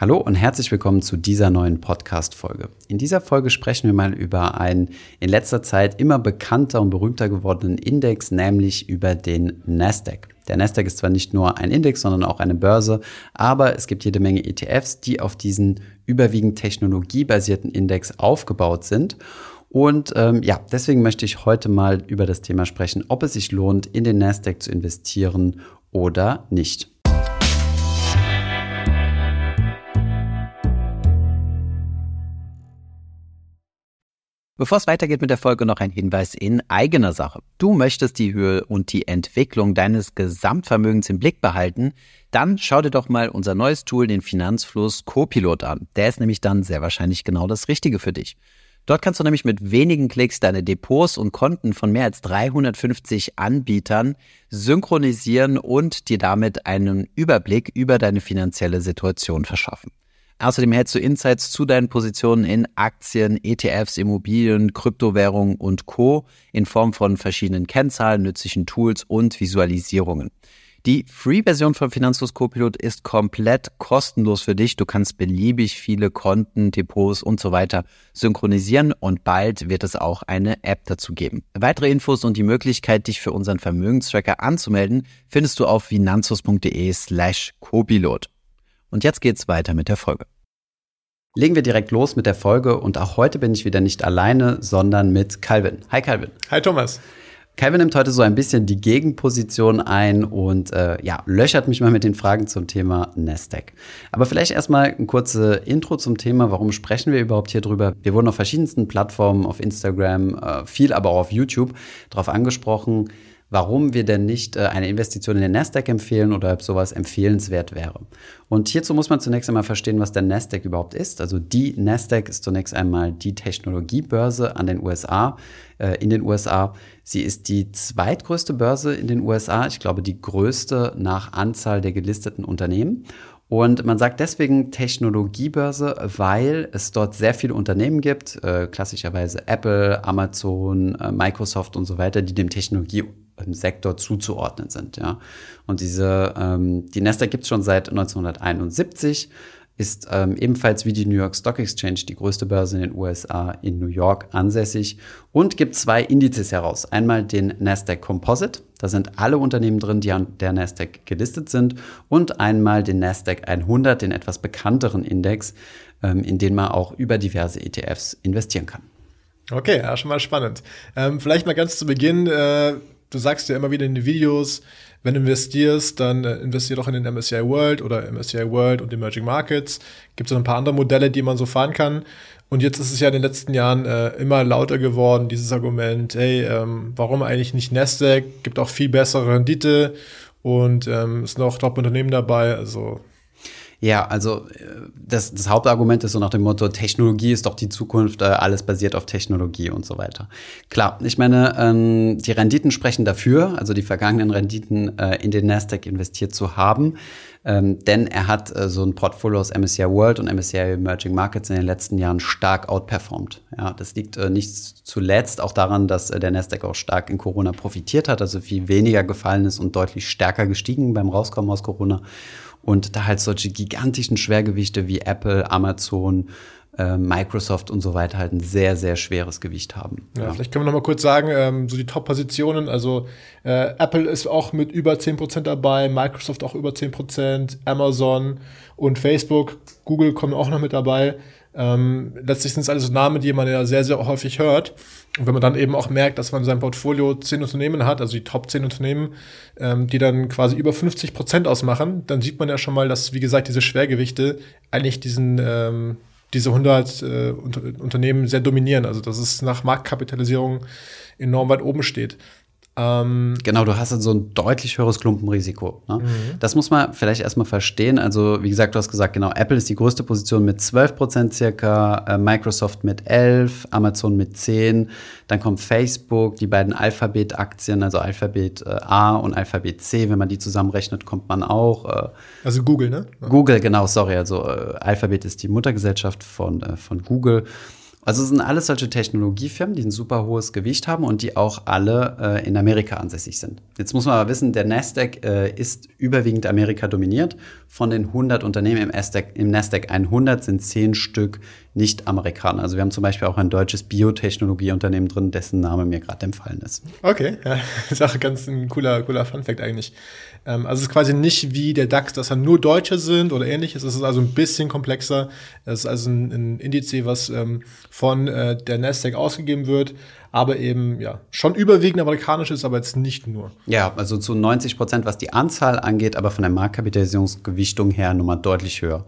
Hallo und herzlich willkommen zu dieser neuen Podcast-Folge. In dieser Folge sprechen wir mal über einen in letzter Zeit immer bekannter und berühmter gewordenen Index, nämlich über den Nasdaq. Der Nasdaq ist zwar nicht nur ein Index, sondern auch eine Börse, aber es gibt jede Menge ETFs, die auf diesen überwiegend technologiebasierten Index aufgebaut sind. Und ähm, ja, deswegen möchte ich heute mal über das Thema sprechen, ob es sich lohnt, in den Nasdaq zu investieren oder nicht. Bevor es weitergeht mit der Folge, noch ein Hinweis in eigener Sache. Du möchtest die Höhe und die Entwicklung deines Gesamtvermögens im Blick behalten, dann schau dir doch mal unser neues Tool, den Finanzfluss Copilot an. Der ist nämlich dann sehr wahrscheinlich genau das Richtige für dich. Dort kannst du nämlich mit wenigen Klicks deine Depots und Konten von mehr als 350 Anbietern synchronisieren und dir damit einen Überblick über deine finanzielle Situation verschaffen. Außerdem hältst du Insights zu deinen Positionen in Aktien, ETFs, Immobilien, Kryptowährungen und Co. in Form von verschiedenen Kennzahlen, nützlichen Tools und Visualisierungen. Die Free-Version von Finanzlos Copilot ist komplett kostenlos für dich. Du kannst beliebig viele Konten, Depots und so weiter synchronisieren und bald wird es auch eine App dazu geben. Weitere Infos und die Möglichkeit, dich für unseren Vermögenstracker anzumelden, findest du auf finanzlos.de slash Copilot. Und jetzt geht's weiter mit der Folge. Legen wir direkt los mit der Folge und auch heute bin ich wieder nicht alleine, sondern mit Calvin. Hi Calvin. Hi Thomas. Calvin nimmt heute so ein bisschen die Gegenposition ein und äh, ja, löchert mich mal mit den Fragen zum Thema Nasdaq. Aber vielleicht erstmal ein kurze Intro zum Thema. Warum sprechen wir überhaupt hier drüber? Wir wurden auf verschiedensten Plattformen, auf Instagram, äh, viel aber auch auf YouTube darauf angesprochen, warum wir denn nicht äh, eine Investition in den Nasdaq empfehlen oder ob sowas empfehlenswert wäre. Und hierzu muss man zunächst einmal verstehen, was der Nasdaq überhaupt ist. Also die Nasdaq ist zunächst einmal die Technologiebörse an den USA, äh, in den USA. Sie ist die zweitgrößte Börse in den USA, ich glaube die größte nach Anzahl der gelisteten Unternehmen. Und man sagt deswegen Technologiebörse, weil es dort sehr viele Unternehmen gibt, äh, klassischerweise Apple, Amazon, äh, Microsoft und so weiter, die dem Technologie Sektor zuzuordnen sind. Ja. Und diese, ähm, die Nasdaq gibt es schon seit 1971, ist ähm, ebenfalls wie die New York Stock Exchange die größte Börse in den USA in New York ansässig und gibt zwei Indizes heraus. Einmal den Nasdaq Composite, da sind alle Unternehmen drin, die an der Nasdaq gelistet sind, und einmal den Nasdaq 100, den etwas bekannteren Index, ähm, in den man auch über diverse ETFs investieren kann. Okay, ja, schon mal spannend. Ähm, vielleicht mal ganz zu Beginn, äh, du sagst ja immer wieder in den Videos, wenn du investierst, dann äh, investier doch in den MSCI World oder MSCI World und Emerging Markets. Gibt es ein paar andere Modelle, die man so fahren kann. Und jetzt ist es ja in den letzten Jahren äh, immer lauter geworden, dieses Argument, hey, ähm, warum eigentlich nicht Nasdaq? Gibt auch viel bessere Rendite und ähm, ist noch Top-Unternehmen dabei. Also ja, also äh, das, das Hauptargument ist so nach dem Motto, Technologie ist doch die Zukunft, äh, alles basiert auf Technologie und so weiter. Klar, ich meine, ähm, die Renditen sprechen dafür, also die vergangenen Renditen äh, in den Nasdaq investiert zu haben. Ähm, denn er hat äh, so ein Portfolio aus MSCI World und MSCI Emerging Markets in den letzten Jahren stark outperformed. Ja, das liegt äh, nicht zuletzt auch daran, dass äh, der Nasdaq auch stark in Corona profitiert hat, also viel weniger gefallen ist und deutlich stärker gestiegen beim Rauskommen aus Corona und da halt solche gigantischen Schwergewichte wie Apple, Amazon, äh, Microsoft und so weiter halt ein sehr, sehr schweres Gewicht haben. Ja, ja. vielleicht können wir noch mal kurz sagen, ähm, so die Top-Positionen, also äh, Apple ist auch mit über 10% dabei, Microsoft auch über 10%, Amazon und Facebook, Google kommen auch noch mit dabei. Ähm, letztlich sind es alles Namen, die man ja sehr, sehr häufig hört. Und wenn man dann eben auch merkt, dass man in seinem Portfolio zehn Unternehmen hat, also die Top 10 Unternehmen, ähm, die dann quasi über 50 Prozent ausmachen, dann sieht man ja schon mal, dass, wie gesagt, diese Schwergewichte eigentlich diesen, ähm, diese 100 äh, Unter Unternehmen sehr dominieren. Also, dass es nach Marktkapitalisierung enorm weit oben steht. Ähm, genau, du hast so ein deutlich höheres Klumpenrisiko. Ne? Mhm. Das muss man vielleicht erstmal verstehen. Also, wie gesagt, du hast gesagt, genau, Apple ist die größte Position mit 12 Prozent circa, äh, Microsoft mit 11, Amazon mit 10, dann kommt Facebook, die beiden Alphabet-Aktien, also Alphabet äh, A und Alphabet C, wenn man die zusammenrechnet, kommt man auch. Äh, also Google, ne? Google, genau, sorry. Also äh, Alphabet ist die Muttergesellschaft von, äh, von Google. Also es sind alles solche Technologiefirmen, die ein super hohes Gewicht haben und die auch alle äh, in Amerika ansässig sind. Jetzt muss man aber wissen, der Nasdaq äh, ist überwiegend Amerika dominiert. Von den 100 Unternehmen im Nasdaq, im Nasdaq 100 sind 10 Stück nicht Amerikaner. Also wir haben zum Beispiel auch ein deutsches Biotechnologieunternehmen drin, dessen Name mir gerade empfallen ist. Okay, ja, das ist auch ganz ein cooler, cooler Funfact eigentlich. Ähm, also es ist quasi nicht wie der DAX, dass da nur Deutsche sind oder ähnliches. Es ist also ein bisschen komplexer. Es ist also ein, ein Indiz, was ähm, von äh, der Nasdaq ausgegeben wird, aber eben ja schon überwiegend amerikanisch ist, aber jetzt nicht nur. Ja, also zu 90 Prozent, was die Anzahl angeht, aber von der Marktkapitalisierungsgewichtung her nochmal deutlich höher.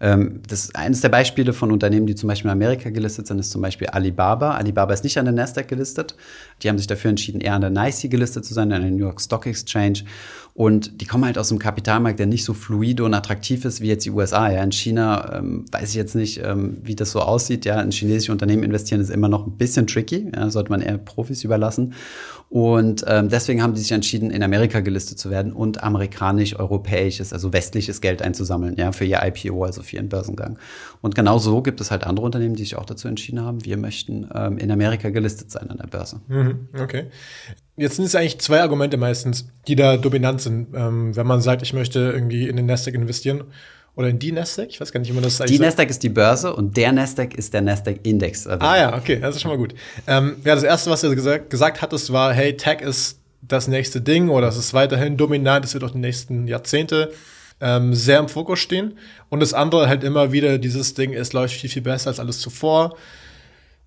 Ähm, das eines der Beispiele von Unternehmen, die zum Beispiel in Amerika gelistet sind, ist zum Beispiel Alibaba. Alibaba ist nicht an der Nasdaq gelistet. Die haben sich dafür entschieden, eher an der NYSE gelistet zu sein, an der New York Stock Exchange. Und die kommen halt aus einem Kapitalmarkt, der nicht so fluide und attraktiv ist wie jetzt die USA. Ja, in China ähm, weiß ich jetzt nicht, ähm, wie das so aussieht. Ja, in chinesische Unternehmen investieren ist immer noch ein bisschen tricky. Ja, sollte man eher Profis überlassen. Und ähm, deswegen haben die sich entschieden, in Amerika gelistet zu werden und amerikanisch-europäisches, also westliches Geld einzusammeln, ja, für ihr IPO, also für ihren Börsengang. Und genau so gibt es halt andere Unternehmen, die sich auch dazu entschieden haben, wir möchten ähm, in Amerika gelistet sein an der Börse. Mhm, okay. Jetzt sind es eigentlich zwei Argumente meistens, die da dominant sind, ähm, wenn man sagt, ich möchte irgendwie in den Nasdaq investieren oder in die Nasdaq? Ich weiß gar nicht, wie man das sagt. Die Nasdaq ist die Börse und der Nasdaq ist der Nasdaq-Index. Also ah ja, okay, das ist schon mal gut. Ähm, ja, das Erste, was du gesagt, gesagt hattest, war, hey, Tech ist das nächste Ding oder es ist weiterhin dominant, es wird auch die nächsten Jahrzehnte ähm, sehr im Fokus stehen. Und das andere halt immer wieder dieses Ding, es läuft viel, viel besser als alles zuvor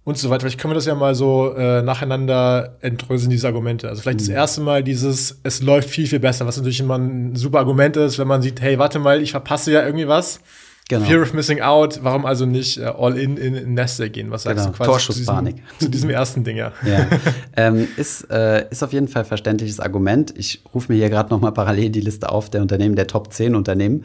und so weiter. Vielleicht können wir das ja mal so äh, nacheinander entdröseln, diese Argumente. Also vielleicht mhm. das erste Mal dieses, es läuft viel, viel besser, was natürlich immer ein super Argument ist, wenn man sieht, hey, warte mal, ich verpasse ja irgendwie was. Genau. Fear of Missing Out, warum also nicht äh, all in in, in Neste gehen? Was sagst genau. du quasi Torschusspanik. Zu, diesem, zu diesem ersten Ding, ja. ja. ähm, ist, äh, ist auf jeden Fall verständliches Argument. Ich rufe mir hier gerade noch mal parallel die Liste auf der Unternehmen, der Top 10 Unternehmen.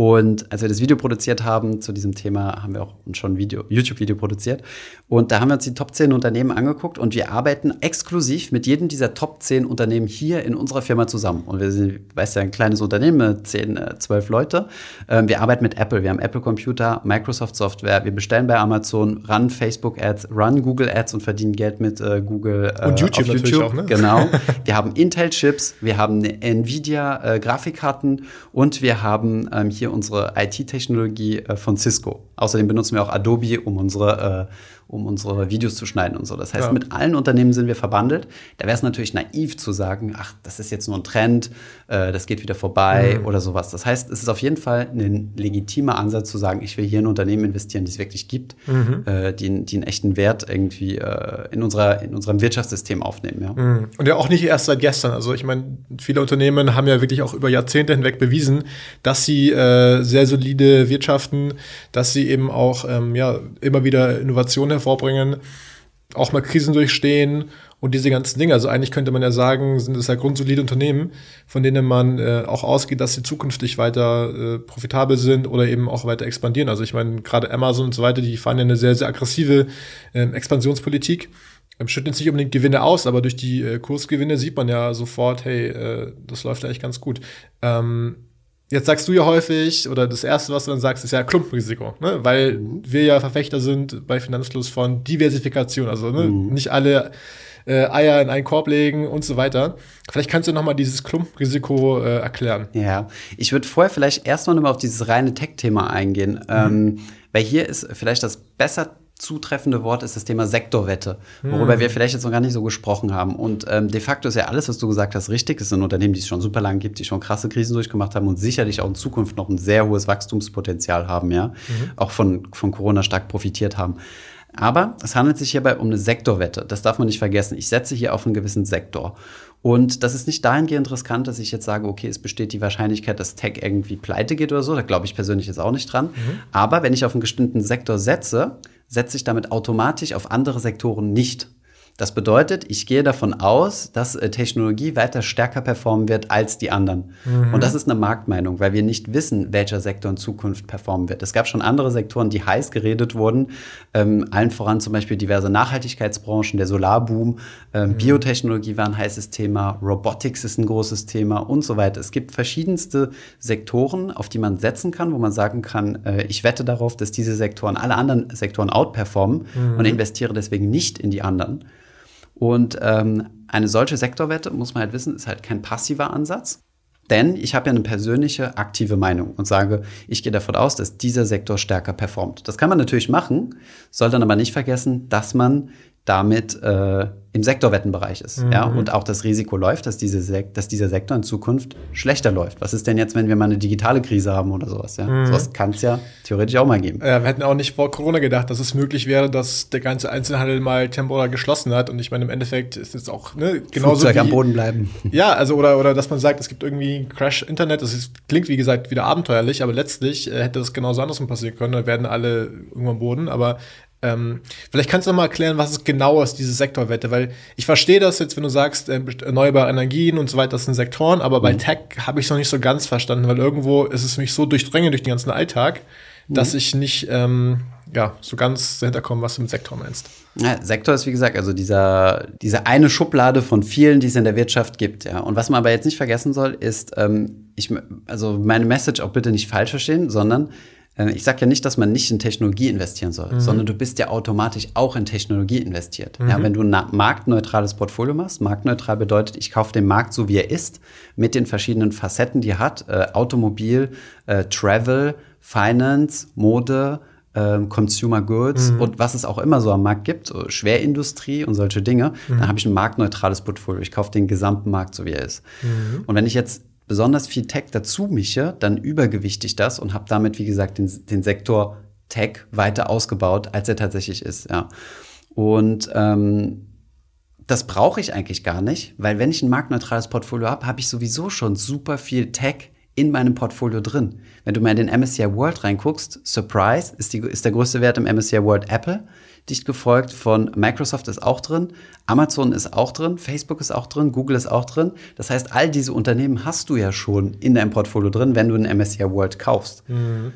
Und als wir das Video produziert haben zu diesem Thema, haben wir auch schon ein Video, YouTube-Video produziert. Und da haben wir uns die Top 10 Unternehmen angeguckt und wir arbeiten exklusiv mit jedem dieser Top 10 Unternehmen hier in unserer Firma zusammen. Und wir sind, weißt ja, ein kleines Unternehmen, 10, 12 äh, Leute. Ähm, wir arbeiten mit Apple, wir haben Apple Computer, Microsoft Software, wir bestellen bei Amazon, run Facebook Ads, run Google Ads und verdienen Geld mit äh, Google äh, und YouTube, auf YouTube. Auch, ne? Genau. wir haben Intel Chips, wir haben Nvidia Grafikkarten und wir haben ähm, unsere IT-Technologie äh, von Cisco. Außerdem benutzen wir auch Adobe, um unsere äh, um unsere Videos zu schneiden und so. Das heißt, ja. mit allen Unternehmen sind wir verbandelt. Da wäre es natürlich naiv zu sagen, ach, das ist jetzt nur ein Trend, äh, das geht wieder vorbei mhm. oder sowas. Das heißt, es ist auf jeden Fall ein legitimer Ansatz zu sagen, ich will hier in Unternehmen investieren, die es wirklich gibt, mhm. äh, die, die einen echten Wert irgendwie äh, in, unserer, in unserem Wirtschaftssystem aufnehmen. Ja. Mhm. Und ja auch nicht erst seit gestern. Also ich meine, viele Unternehmen haben ja wirklich auch über Jahrzehnte hinweg bewiesen, dass sie äh, sehr solide wirtschaften, dass sie eben auch ähm, ja, immer wieder Innovationen hervorbringen, auch mal Krisen durchstehen und diese ganzen Dinge. Also eigentlich könnte man ja sagen, sind es ja grundsolide Unternehmen, von denen man äh, auch ausgeht, dass sie zukünftig weiter äh, profitabel sind oder eben auch weiter expandieren. Also ich meine, gerade Amazon und so weiter, die fahren ja eine sehr, sehr aggressive äh, Expansionspolitik. Ähm, schütten jetzt nicht unbedingt Gewinne aus, aber durch die äh, Kursgewinne sieht man ja sofort, hey, äh, das läuft eigentlich ganz gut. Ähm, Jetzt sagst du ja häufig, oder das Erste, was du dann sagst, ist ja Klumpenrisiko, ne? weil mhm. wir ja Verfechter sind bei Finanzfluss von Diversifikation, also ne? mhm. nicht alle äh, Eier in einen Korb legen und so weiter. Vielleicht kannst du noch mal dieses Klumpenrisiko äh, erklären. Ja, ich würde vorher vielleicht erst noch mal auf dieses reine Tech-Thema eingehen, mhm. ähm, weil hier ist vielleicht das besser zutreffende Wort ist das Thema Sektorwette, worüber hm. wir vielleicht jetzt noch gar nicht so gesprochen haben. Und ähm, de facto ist ja alles, was du gesagt hast, richtig. Es sind Unternehmen, die es schon super lange gibt, die schon krasse Krisen durchgemacht haben und sicherlich auch in Zukunft noch ein sehr hohes Wachstumspotenzial haben, ja, mhm. auch von, von Corona stark profitiert haben. Aber es handelt sich hierbei um eine Sektorwette. Das darf man nicht vergessen. Ich setze hier auf einen gewissen Sektor. Und das ist nicht dahingehend riskant, dass ich jetzt sage, okay, es besteht die Wahrscheinlichkeit, dass Tech irgendwie pleite geht oder so. Da glaube ich persönlich jetzt auch nicht dran. Mhm. Aber wenn ich auf einen bestimmten Sektor setze, setze ich damit automatisch auf andere Sektoren nicht. Das bedeutet, ich gehe davon aus, dass äh, Technologie weiter stärker performen wird als die anderen. Mhm. Und das ist eine Marktmeinung, weil wir nicht wissen, welcher Sektor in Zukunft performen wird. Es gab schon andere Sektoren, die heiß geredet wurden, ähm, allen voran zum Beispiel diverse Nachhaltigkeitsbranchen, der Solarboom, ähm, mhm. Biotechnologie war ein heißes Thema, Robotics ist ein großes Thema und so weiter. Es gibt verschiedenste Sektoren, auf die man setzen kann, wo man sagen kann, äh, ich wette darauf, dass diese Sektoren alle anderen Sektoren outperformen mhm. und investiere deswegen nicht in die anderen. Und ähm, eine solche Sektorwette, muss man halt wissen, ist halt kein passiver Ansatz. Denn ich habe ja eine persönliche aktive Meinung und sage, ich gehe davon aus, dass dieser Sektor stärker performt. Das kann man natürlich machen, soll dann aber nicht vergessen, dass man damit äh, im Sektorwettenbereich ist. Mhm. Ja, und auch das Risiko läuft, dass, diese Sek dass dieser Sektor in Zukunft schlechter läuft. Was ist denn jetzt, wenn wir mal eine digitale Krise haben oder sowas? Ja? Mhm. Sowas kann es ja theoretisch auch mal geben. Ja, wir hätten auch nicht vor Corona gedacht, dass es möglich wäre, dass der ganze Einzelhandel mal temporär geschlossen hat. Und ich meine, im Endeffekt ist es auch ne, genauso. Flugzeug wie, am Boden bleiben. Ja, also oder, oder dass man sagt, es gibt irgendwie Crash-Internet. Das ist, klingt, wie gesagt, wieder abenteuerlich, aber letztlich äh, hätte das genauso andersrum passieren können. Da werden alle irgendwann am Boden. Aber ähm, vielleicht kannst du noch mal erklären, was es genau ist, diese Sektorwette, weil ich verstehe das jetzt, wenn du sagst, äh, erneuerbare Energien und so weiter, das sind Sektoren, aber mhm. bei Tech habe ich es noch nicht so ganz verstanden, weil irgendwo ist es mich so durchdringend durch den ganzen Alltag, mhm. dass ich nicht ähm, ja, so ganz dahinter komme, was du mit Sektor meinst. Ja, Sektor ist, wie gesagt, also dieser, diese eine Schublade von vielen, die es in der Wirtschaft gibt. Ja. Und was man aber jetzt nicht vergessen soll, ist, ähm, ich, also meine Message auch bitte nicht falsch verstehen, sondern ich sage ja nicht, dass man nicht in Technologie investieren soll, mhm. sondern du bist ja automatisch auch in Technologie investiert. Mhm. Ja, wenn du ein marktneutrales Portfolio machst, marktneutral bedeutet, ich kaufe den Markt so, wie er ist, mit den verschiedenen Facetten, die er hat, äh, Automobil, äh, Travel, Finance, Mode, ähm, Consumer Goods mhm. und was es auch immer so am Markt gibt, so Schwerindustrie und solche Dinge, mhm. dann habe ich ein marktneutrales Portfolio. Ich kaufe den gesamten Markt so, wie er ist. Mhm. Und wenn ich jetzt besonders viel Tech dazu mische, dann übergewichte ich das und habe damit, wie gesagt, den, den Sektor Tech weiter ausgebaut, als er tatsächlich ist. Ja. Und ähm, das brauche ich eigentlich gar nicht, weil wenn ich ein marktneutrales Portfolio habe, habe ich sowieso schon super viel Tech in meinem Portfolio drin. Wenn du mal in den MSCI World reinguckst, Surprise ist, die, ist der größte Wert im MSCI World Apple dicht gefolgt von Microsoft ist auch drin, Amazon ist auch drin, Facebook ist auch drin, Google ist auch drin. Das heißt, all diese Unternehmen hast du ja schon in deinem Portfolio drin, wenn du ein MSCI World kaufst. Mhm.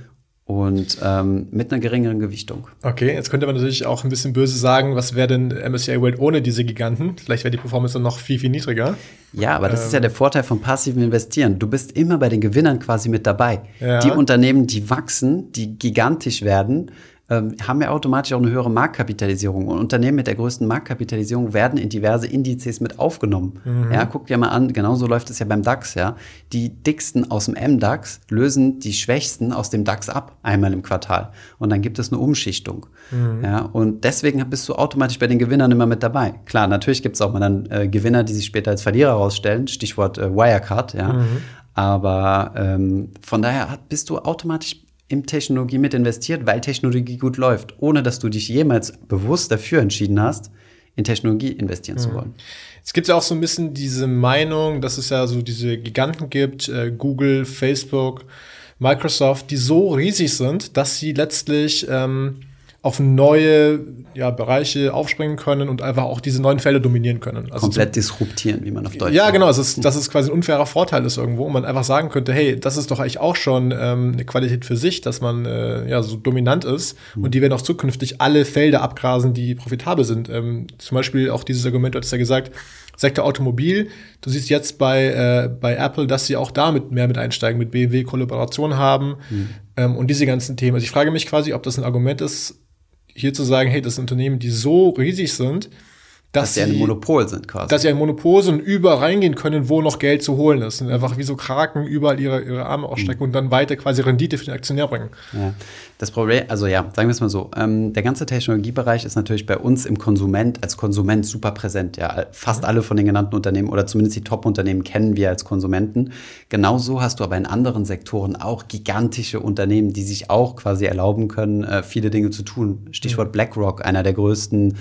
Und ähm, mit einer geringeren Gewichtung. Okay, jetzt könnte man natürlich auch ein bisschen böse sagen, was wäre denn MSCI World ohne diese Giganten? Vielleicht wäre die Performance dann noch viel, viel niedriger. Ja, aber das ähm. ist ja ähm. der Vorteil vom passiven Investieren. Du bist immer bei den Gewinnern quasi mit dabei. Ja. Die Unternehmen, die wachsen, die gigantisch werden, ähm, haben ja automatisch auch eine höhere Marktkapitalisierung. Und Unternehmen mit der größten Marktkapitalisierung werden in diverse Indizes mit aufgenommen. Mhm. Ja, guck dir mal an, genauso läuft es ja beim DAX, ja. Die dicksten aus dem MDAX lösen die schwächsten aus dem DAX ab, einmal im Quartal. Und dann gibt es eine Umschichtung. Mhm. Ja, und deswegen bist du automatisch bei den Gewinnern immer mit dabei. Klar, natürlich gibt es auch mal dann äh, Gewinner, die sich später als Verlierer herausstellen, Stichwort äh, Wirecard, ja. Mhm. Aber ähm, von daher bist du automatisch in Technologie mit investiert, weil Technologie gut läuft, ohne dass du dich jemals bewusst dafür entschieden hast, in Technologie investieren mhm. zu wollen. Es gibt ja auch so ein bisschen diese Meinung, dass es ja so diese Giganten gibt, äh, Google, Facebook, Microsoft, die so riesig sind, dass sie letztlich ähm, auf neue ja, Bereiche aufspringen können und einfach auch diese neuen Fälle dominieren können. Also Komplett disruptieren, wie man auf Deutsch Ja, genau. Also es ist, dass es quasi ein unfairer Vorteil ist irgendwo und man einfach sagen könnte, hey, das ist doch eigentlich auch schon ähm, eine Qualität für sich, dass man äh, ja so dominant ist mhm. und die werden auch zukünftig alle Felder abgrasen, die profitabel sind. Ähm, zum Beispiel auch dieses Argument, du hast ja gesagt, Sektor Automobil. Du siehst jetzt bei, äh, bei Apple, dass sie auch damit mehr mit einsteigen, mit BMW Kollaboration haben mhm. ähm, und diese ganzen Themen. Also ich frage mich quasi, ob das ein Argument ist, hier zu sagen, hey, das sind Unternehmen, die so riesig sind, dass, dass sie ein Monopol sind quasi. Dass sie ein Monopol sind und überall reingehen können, wo noch Geld zu holen ist. Und einfach wie so Kraken überall ihre, ihre Arme ausstrecken mhm. und dann weiter quasi Rendite für den Aktionär bringen. Ja. Das Problem, also ja, sagen wir es mal so, ähm, der ganze Technologiebereich ist natürlich bei uns im Konsument, als Konsument super präsent. Ja, fast mhm. alle von den genannten Unternehmen oder zumindest die Top-Unternehmen kennen wir als Konsumenten. Genauso hast du aber in anderen Sektoren auch gigantische Unternehmen, die sich auch quasi erlauben können, äh, viele Dinge zu tun. Stichwort mhm. BlackRock, einer der größten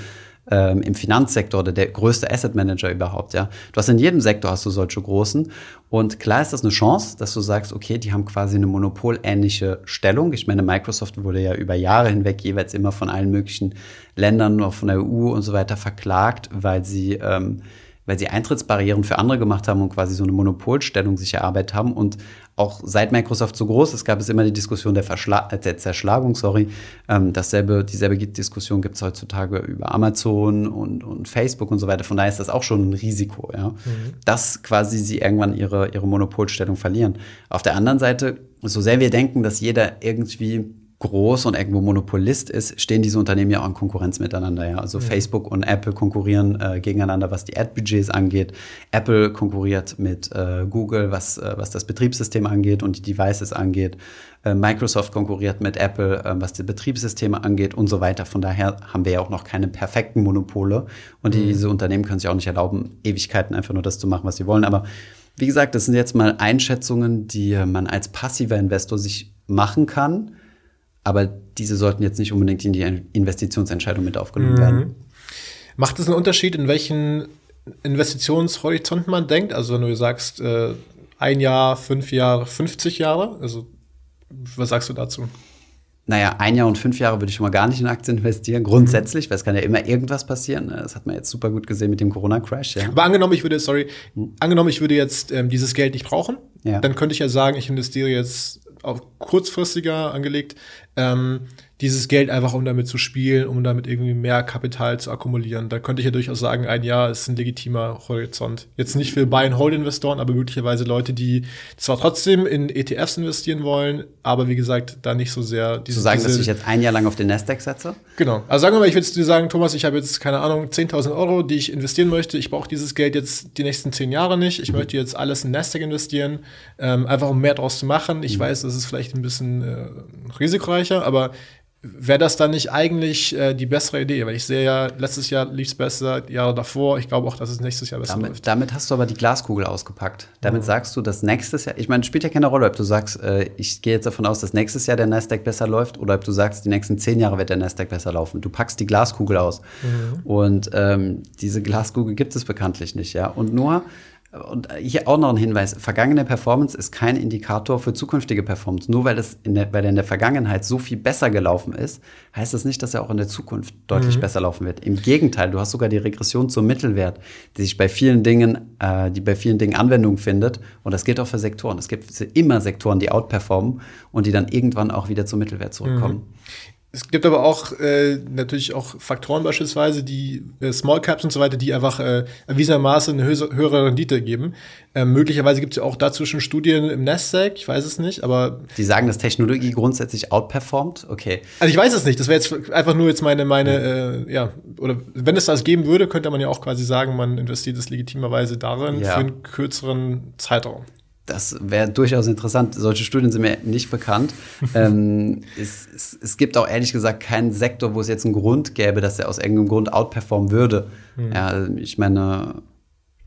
ähm, im Finanzsektor oder der größte Asset Manager überhaupt, ja. Du hast in jedem Sektor hast du solche großen. Und klar ist das eine Chance, dass du sagst, okay, die haben quasi eine monopolähnliche Stellung. Ich meine, Microsoft wurde ja über Jahre hinweg jeweils immer von allen möglichen Ländern, auch von der EU und so weiter verklagt, weil sie ähm, weil sie Eintrittsbarrieren für andere gemacht haben und quasi so eine Monopolstellung sich erarbeitet haben. Und auch seit Microsoft so groß ist, gab es immer die Diskussion der, Verschla der Zerschlagung, sorry. Ähm, dasselbe, dieselbe Diskussion gibt es heutzutage über Amazon und, und Facebook und so weiter. Von daher ist das auch schon ein Risiko, ja. Mhm. Dass quasi sie irgendwann ihre, ihre Monopolstellung verlieren. Auf der anderen Seite, so sehr wir denken, dass jeder irgendwie groß und irgendwo Monopolist ist, stehen diese Unternehmen ja auch in Konkurrenz miteinander. Ja? Also mhm. Facebook und Apple konkurrieren äh, gegeneinander, was die Ad-Budgets angeht. Apple konkurriert mit äh, Google, was, äh, was das Betriebssystem angeht und die Devices angeht. Äh, Microsoft konkurriert mit Apple, äh, was die Betriebssysteme angeht und so weiter. Von daher haben wir ja auch noch keine perfekten Monopole. Und mhm. diese Unternehmen können sich auch nicht erlauben, Ewigkeiten einfach nur das zu machen, was sie wollen. Aber wie gesagt, das sind jetzt mal Einschätzungen, die man als passiver Investor sich machen kann aber diese sollten jetzt nicht unbedingt in die Investitionsentscheidung mit aufgenommen mhm. werden. Macht es einen Unterschied, in welchen Investitionshorizont man denkt? Also wenn du sagst, äh, ein Jahr, fünf Jahre, 50 Jahre, also was sagst du dazu? Naja, ein Jahr und fünf Jahre würde ich schon mal gar nicht in Aktien investieren, grundsätzlich, weil es kann ja immer irgendwas passieren. Das hat man jetzt super gut gesehen mit dem Corona-Crash. Ja. Aber angenommen, ich würde, sorry, angenommen, ich würde jetzt ähm, dieses Geld nicht brauchen, ja. dann könnte ich ja sagen, ich investiere jetzt auf kurzfristiger angelegt, ähm, dieses Geld einfach, um damit zu spielen, um damit irgendwie mehr Kapital zu akkumulieren. Da könnte ich ja durchaus sagen, ein Jahr ist ein legitimer Horizont. Jetzt nicht für Buy-and-Hold-Investoren, aber möglicherweise Leute, die zwar trotzdem in ETFs investieren wollen, aber wie gesagt, da nicht so sehr diese. Zu sagen, diese, dass ich jetzt ein Jahr lang auf den Nasdaq setze? Genau. Also sagen wir mal, ich würde dir sagen, Thomas, ich habe jetzt, keine Ahnung, 10.000 Euro, die ich investieren möchte. Ich brauche dieses Geld jetzt die nächsten zehn Jahre nicht. Ich möchte jetzt alles in Nasdaq investieren, ähm, einfach um mehr draus zu machen. Ich mhm. weiß, das ist vielleicht ein bisschen äh, risikoreicher, aber wäre das dann nicht eigentlich äh, die bessere Idee? Weil ich sehe ja, letztes Jahr lief es besser, Jahre davor. Ich glaube auch, dass es nächstes Jahr besser damit, läuft. Damit hast du aber die Glaskugel ausgepackt. Damit mhm. sagst du, dass nächstes Jahr, ich meine, spielt ja keine Rolle, ob du sagst, äh, ich gehe jetzt davon aus, dass nächstes Jahr der Nasdaq besser läuft oder ob du sagst, die nächsten zehn Jahre wird der Nasdaq besser laufen. Du packst die Glaskugel aus. Mhm. Und ähm, diese Glaskugel gibt es bekanntlich nicht, ja. Und nur und hier auch noch ein Hinweis: Vergangene Performance ist kein Indikator für zukünftige Performance. Nur weil es in der, weil er in der Vergangenheit so viel besser gelaufen ist, heißt das nicht, dass er auch in der Zukunft deutlich mhm. besser laufen wird. Im Gegenteil, du hast sogar die Regression zum Mittelwert, die sich bei vielen Dingen, äh, die bei vielen Dingen Anwendung findet. Und das gilt auch für Sektoren. Es gibt immer Sektoren, die outperformen und die dann irgendwann auch wieder zum Mittelwert zurückkommen. Mhm. Es gibt aber auch äh, natürlich auch Faktoren beispielsweise, die äh, Small Caps und so weiter, die einfach äh, erwiesenermaßen eine höhere, höhere Rendite geben. Ähm, möglicherweise gibt es ja auch dazu schon Studien im Nasdaq, ich weiß es nicht, aber. Die sagen, dass Technologie grundsätzlich outperformt? Okay. Also ich weiß es nicht, das wäre jetzt einfach nur jetzt meine, meine, äh, ja, oder wenn es das geben würde, könnte man ja auch quasi sagen, man investiert es legitimerweise darin ja. für einen kürzeren Zeitraum das wäre durchaus interessant. Solche Studien sind mir nicht bekannt. ähm, es, es, es, gibt auch ehrlich gesagt keinen Sektor, wo es jetzt einen Grund gäbe, dass er aus irgendeinem Grund outperformen würde. Mhm. Ja, ich meine,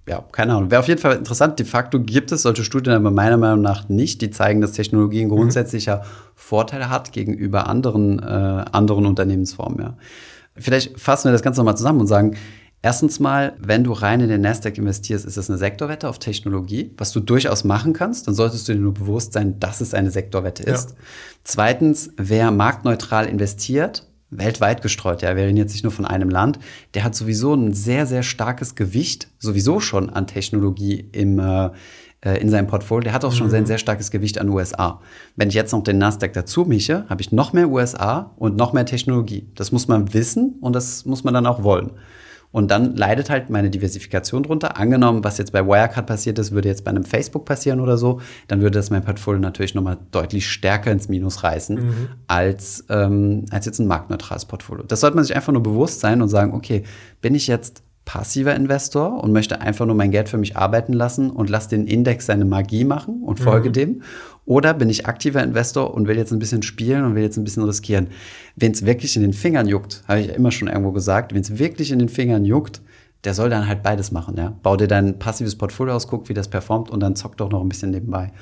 ja, keine Ahnung. Wäre auf jeden Fall interessant. De facto gibt es solche Studien aber meiner Meinung nach nicht, die zeigen, dass Technologie ein grundsätzlicher mhm. Vorteil hat gegenüber anderen, äh, anderen Unternehmensformen. Ja. Vielleicht fassen wir das Ganze nochmal zusammen und sagen, Erstens mal, wenn du rein in den Nasdaq investierst, ist es eine Sektorwette auf Technologie, was du durchaus machen kannst. Dann solltest du dir nur bewusst sein, dass es eine Sektorwette ist. Ja. Zweitens, wer marktneutral investiert, weltweit gestreut, ja, wir reden jetzt nicht nur von einem Land, der hat sowieso ein sehr, sehr starkes Gewicht, sowieso schon an Technologie im, äh, in seinem Portfolio. Der hat auch schon mhm. ein sehr starkes Gewicht an USA. Wenn ich jetzt noch den Nasdaq dazu mische, habe ich noch mehr USA und noch mehr Technologie. Das muss man wissen und das muss man dann auch wollen. Und dann leidet halt meine Diversifikation drunter. Angenommen, was jetzt bei Wirecard passiert ist, würde jetzt bei einem Facebook passieren oder so, dann würde das mein Portfolio natürlich nochmal deutlich stärker ins Minus reißen, mhm. als, ähm, als jetzt ein marktneutrales Portfolio. Das sollte man sich einfach nur bewusst sein und sagen, okay, bin ich jetzt passiver Investor und möchte einfach nur mein Geld für mich arbeiten lassen und lasse den Index seine Magie machen und folge mhm. dem? Oder bin ich aktiver Investor und will jetzt ein bisschen spielen und will jetzt ein bisschen riskieren? Wenn es wirklich in den Fingern juckt, habe ich immer schon irgendwo gesagt, wenn es wirklich in den Fingern juckt, der soll dann halt beides machen. Ja? Bau dir dein passives Portfolio aus, guck, wie das performt und dann zock doch noch ein bisschen nebenbei.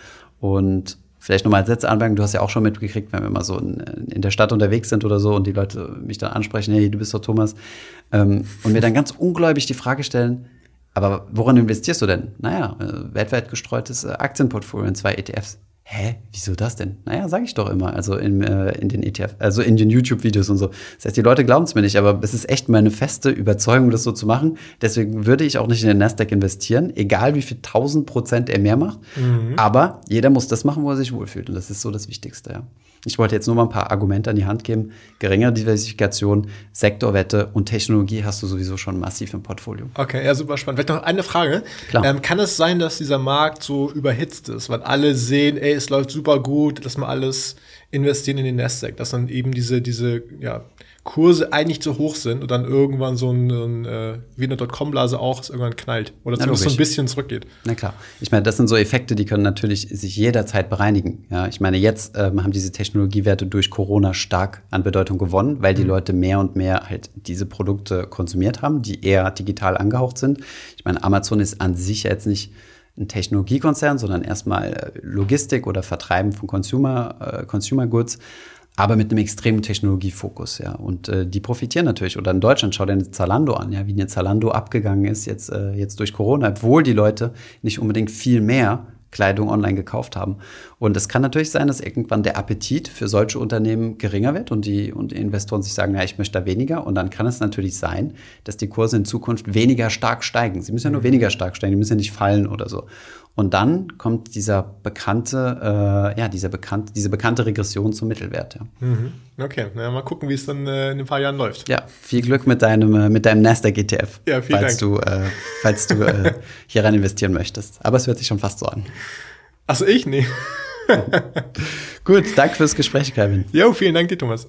Und vielleicht nochmal als letzte Anmerkung, du hast ja auch schon mitgekriegt, wenn wir mal so in, in, der Stadt unterwegs sind oder so und die Leute mich dann ansprechen, hey, du bist doch Thomas, ähm, und mir dann ganz ungläubig die Frage stellen, aber woran investierst du denn? Naja, äh, weltweit gestreutes äh, Aktienportfolio in zwei ETFs. Hä, wieso das denn? Naja, sage ich doch immer. Also in, äh, in den ETF, also in den YouTube-Videos und so. Das heißt, die Leute glauben es mir nicht, aber es ist echt meine feste Überzeugung, das so zu machen. Deswegen würde ich auch nicht in den Nasdaq investieren, egal wie viel tausend Prozent er mehr macht. Mhm. Aber jeder muss das machen, wo er sich wohlfühlt. Und das ist so das Wichtigste, ja. Ich wollte jetzt nur mal ein paar Argumente an die Hand geben. Geringere Diversifikation, Sektorwette und Technologie hast du sowieso schon massiv im Portfolio. Okay, ja, super spannend. Vielleicht noch eine Frage. Ähm, kann es sein, dass dieser Markt so überhitzt ist, weil alle sehen, ey, es läuft super gut, dass man alles investieren in den Nasdaq, dass dann eben diese, diese, ja, Kurse eigentlich zu hoch sind und dann irgendwann so ein, ein äh, wie eine Dotcom-Blase auch, es irgendwann knallt. Oder zumindest so ein bisschen zurückgeht. Na klar. Ich meine, das sind so Effekte, die können natürlich sich jederzeit bereinigen. Ja, ich meine, jetzt ähm, haben diese Technologiewerte durch Corona stark an Bedeutung gewonnen, weil die mhm. Leute mehr und mehr halt diese Produkte konsumiert haben, die eher digital angehaucht sind. Ich meine, Amazon ist an sich jetzt nicht ein Technologiekonzern, sondern erstmal äh, Logistik oder Vertreiben von Consumer, äh, Consumer Goods aber mit einem extremen Technologiefokus, ja. Und äh, die profitieren natürlich. Oder in Deutschland, schau dir eine Zalando an, ja, wie eine Zalando abgegangen ist jetzt, äh, jetzt durch Corona, obwohl die Leute nicht unbedingt viel mehr Kleidung online gekauft haben. Und es kann natürlich sein, dass irgendwann der Appetit für solche Unternehmen geringer wird und die, und die Investoren sich sagen, ja, ich möchte da weniger. Und dann kann es natürlich sein, dass die Kurse in Zukunft weniger stark steigen. Sie müssen ja nur mhm. weniger stark steigen, die müssen ja nicht fallen oder so. Und dann kommt dieser bekannte, äh, ja, dieser bekannte, diese bekannte Regression zum Mittelwert. Ja. Mhm. Okay, na, mal gucken, wie es dann äh, in ein paar Jahren läuft. Ja, viel Glück mit deinem, äh, mit deinem Nasdaq ETF. Ja, falls. Du, äh, falls du äh, hier rein investieren möchtest. Aber es hört sich schon fast so an. Achso, ich? Nee. Gut, danke fürs Gespräch, Kevin. Jo, vielen Dank dir, Thomas.